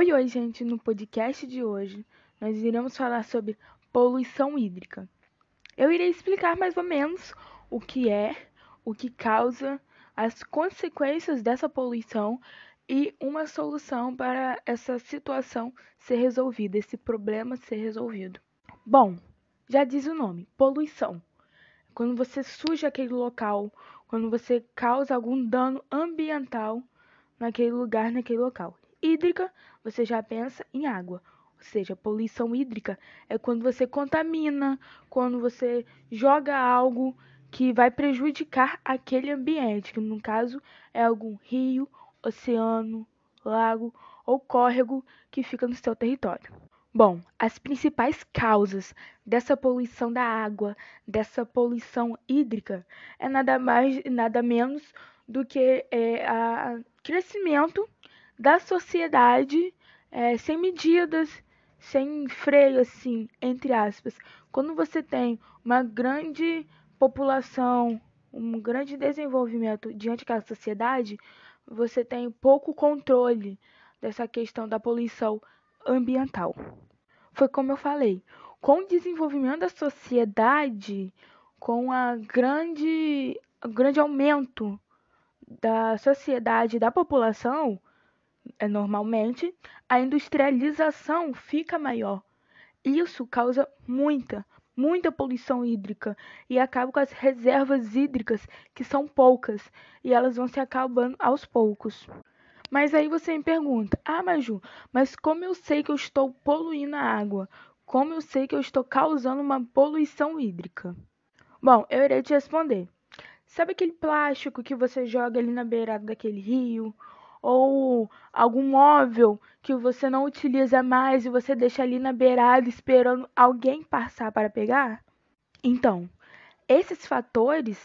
Oi, oi, gente! No podcast de hoje nós iremos falar sobre poluição hídrica. Eu irei explicar mais ou menos o que é, o que causa, as consequências dessa poluição e uma solução para essa situação ser resolvida, esse problema ser resolvido. Bom, já diz o nome: poluição. Quando você suja aquele local, quando você causa algum dano ambiental naquele lugar, naquele local hídrica, você já pensa em água. Ou seja, poluição hídrica é quando você contamina, quando você joga algo que vai prejudicar aquele ambiente, que no caso é algum rio, oceano, lago ou córrego que fica no seu território. Bom, as principais causas dessa poluição da água, dessa poluição hídrica, é nada mais e nada menos do que é, o crescimento da sociedade é, sem medidas, sem freio, assim, entre aspas. Quando você tem uma grande população, um grande desenvolvimento diante da sociedade, você tem pouco controle dessa questão da poluição ambiental. Foi como eu falei, com o desenvolvimento da sociedade, com a grande, o grande aumento da sociedade, da população, normalmente, a industrialização fica maior. Isso causa muita, muita poluição hídrica e acaba com as reservas hídricas, que são poucas, e elas vão se acabando aos poucos. Mas aí você me pergunta: "Ah, Maju, mas como eu sei que eu estou poluindo a água? Como eu sei que eu estou causando uma poluição hídrica?" Bom, eu irei te responder. Sabe aquele plástico que você joga ali na beirada daquele rio ou algum móvel que você não utiliza mais e você deixa ali na beirada esperando alguém passar para pegar? Então, esses fatores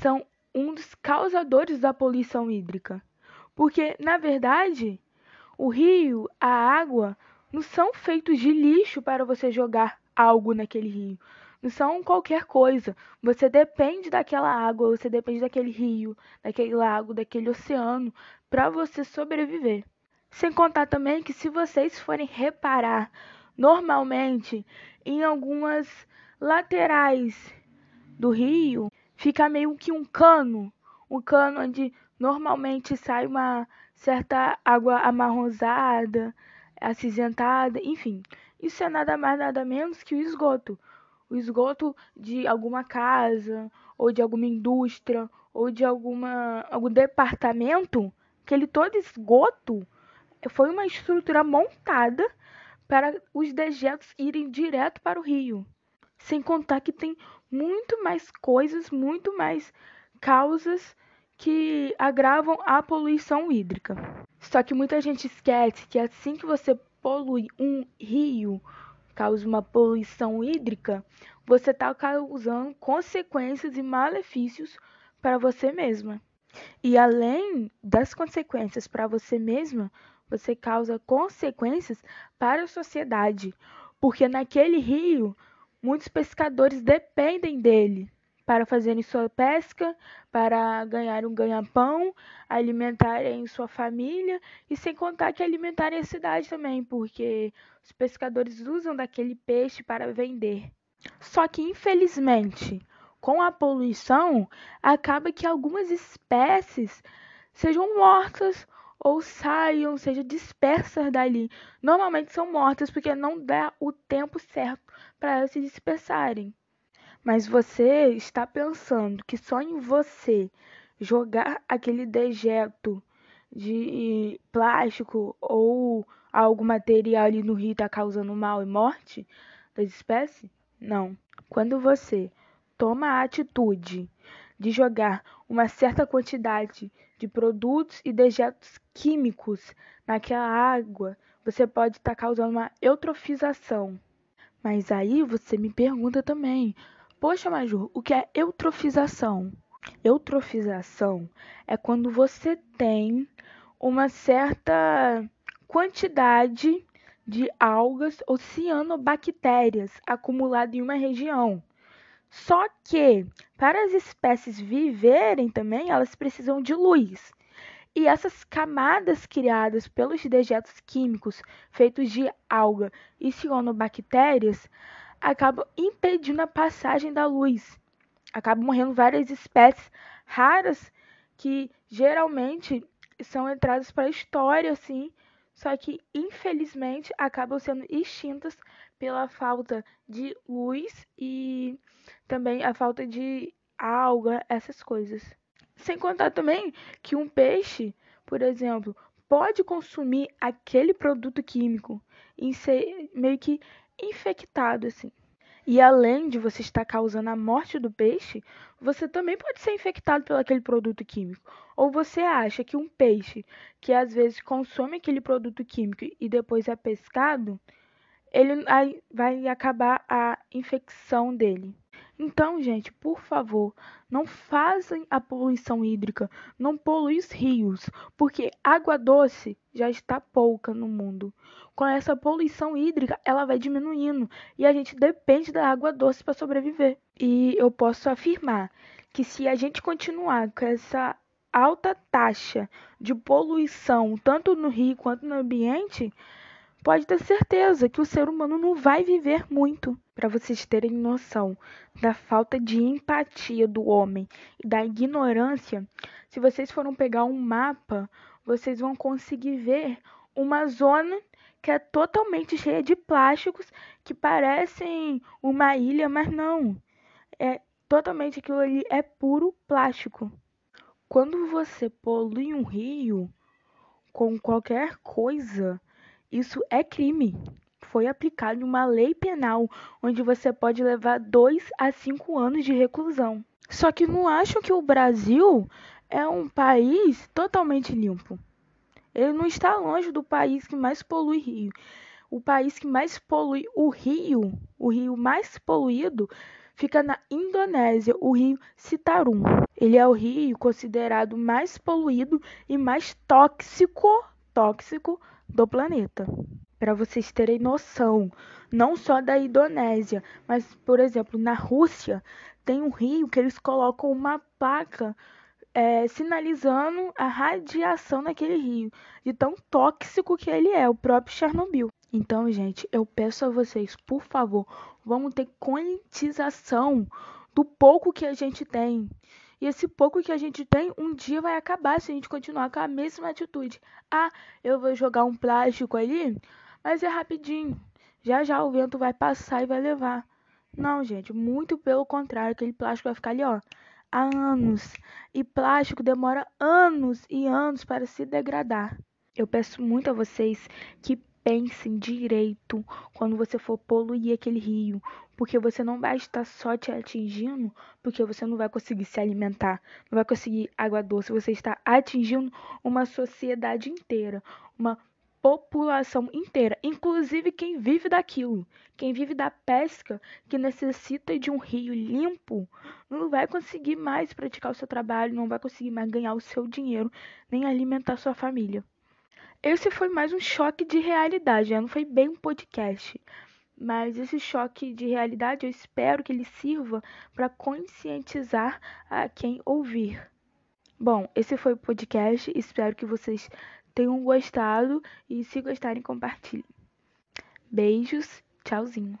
são um dos causadores da poluição hídrica. Porque, na verdade, o rio, a água, não são feitos de lixo para você jogar algo naquele rio não são qualquer coisa. Você depende daquela água, você depende daquele rio, daquele lago, daquele oceano para você sobreviver. Sem contar também que se vocês forem reparar normalmente em algumas laterais do rio, fica meio que um cano, um cano onde normalmente sai uma certa água amarronzada, acinzentada, enfim. Isso é nada mais nada menos que o esgoto o esgoto de alguma casa, ou de alguma indústria, ou de alguma, algum departamento, aquele todo esgoto foi uma estrutura montada para os dejetos irem direto para o rio. Sem contar que tem muito mais coisas, muito mais causas que agravam a poluição hídrica. Só que muita gente esquece que assim que você polui um rio, causa uma poluição hídrica, você está causando consequências e malefícios para você mesma. E além das consequências para você mesma, você causa consequências para a sociedade, porque naquele rio muitos pescadores dependem dele para fazerem sua pesca, para ganhar um ganha-pão, alimentarem sua família e sem contar que alimentarem a cidade também, porque os pescadores usam daquele peixe para vender. Só que infelizmente, com a poluição, acaba que algumas espécies sejam mortas ou saiam, sejam dispersas dali. Normalmente são mortas porque não dá o tempo certo para elas se dispersarem. Mas você está pensando que só em você jogar aquele dejeto de plástico ou algum material ali no rio está causando mal e morte das espécies? Não. Quando você toma a atitude de jogar uma certa quantidade de produtos e dejetos químicos naquela água, você pode estar tá causando uma eutrofização. Mas aí você me pergunta também, Poxa, Major, o que é eutrofização? Eutrofização é quando você tem uma certa quantidade de algas ou cianobactérias acumulada em uma região. Só que para as espécies viverem também, elas precisam de luz. E essas camadas criadas pelos dejetos químicos feitos de alga e cianobactérias acabam impedindo a passagem da luz. Acabam morrendo várias espécies raras que geralmente são entradas para a história, assim, só que infelizmente acabam sendo extintas pela falta de luz e também a falta de alga, essas coisas. Sem contar também que um peixe, por exemplo, pode consumir aquele produto químico e ser meio que infectado assim. E além de você estar causando a morte do peixe, você também pode ser infectado pelo aquele produto químico. Ou você acha que um peixe que às vezes consome aquele produto químico e depois é pescado, ele vai acabar a infecção dele. Então, gente, por favor, não façam a poluição hídrica, não poluem os rios, porque água doce já está pouca no mundo. Com essa poluição hídrica, ela vai diminuindo e a gente depende da água doce para sobreviver. E eu posso afirmar que se a gente continuar com essa alta taxa de poluição, tanto no rio quanto no ambiente, pode ter certeza que o ser humano não vai viver muito. Para vocês terem noção da falta de empatia do homem e da ignorância, se vocês foram pegar um mapa, vocês vão conseguir ver uma zona que é totalmente cheia de plásticos que parecem uma ilha, mas não. É totalmente aquilo ali é puro plástico. Quando você polui um rio com qualquer coisa, isso é crime. Foi aplicada uma lei penal onde você pode levar dois a cinco anos de reclusão. Só que não acham que o Brasil é um país totalmente limpo. Ele não está longe do país que mais polui rio. O país que mais polui o rio, o rio mais poluído, fica na Indonésia, o rio Citarum. Ele é o rio considerado mais poluído e mais tóxico, tóxico do planeta. Para vocês terem noção, não só da Indonésia, mas, por exemplo, na Rússia, tem um rio que eles colocam uma placa é, sinalizando a radiação naquele rio, de tão tóxico que ele é, o próprio Chernobyl. Então, gente, eu peço a vocês, por favor, vamos ter conscientização do pouco que a gente tem. E esse pouco que a gente tem, um dia vai acabar se a gente continuar com a mesma atitude. Ah, eu vou jogar um plástico ali, mas é rapidinho. Já já o vento vai passar e vai levar. Não, gente, muito pelo contrário, aquele plástico vai ficar ali, ó, há anos. E plástico demora anos e anos para se degradar. Eu peço muito a vocês que pensem direito quando você for poluir aquele rio, porque você não vai estar só te atingindo, porque você não vai conseguir se alimentar, não vai conseguir água doce, você está atingindo uma sociedade inteira, uma população inteira, inclusive quem vive daquilo, quem vive da pesca, que necessita de um rio limpo, não vai conseguir mais praticar o seu trabalho, não vai conseguir mais ganhar o seu dinheiro, nem alimentar sua família. Esse foi mais um choque de realidade, né? não foi bem um podcast. Mas esse choque de realidade eu espero que ele sirva para conscientizar a quem ouvir. Bom, esse foi o podcast. Espero que vocês tenham gostado e se gostarem, compartilhem. Beijos, tchauzinho.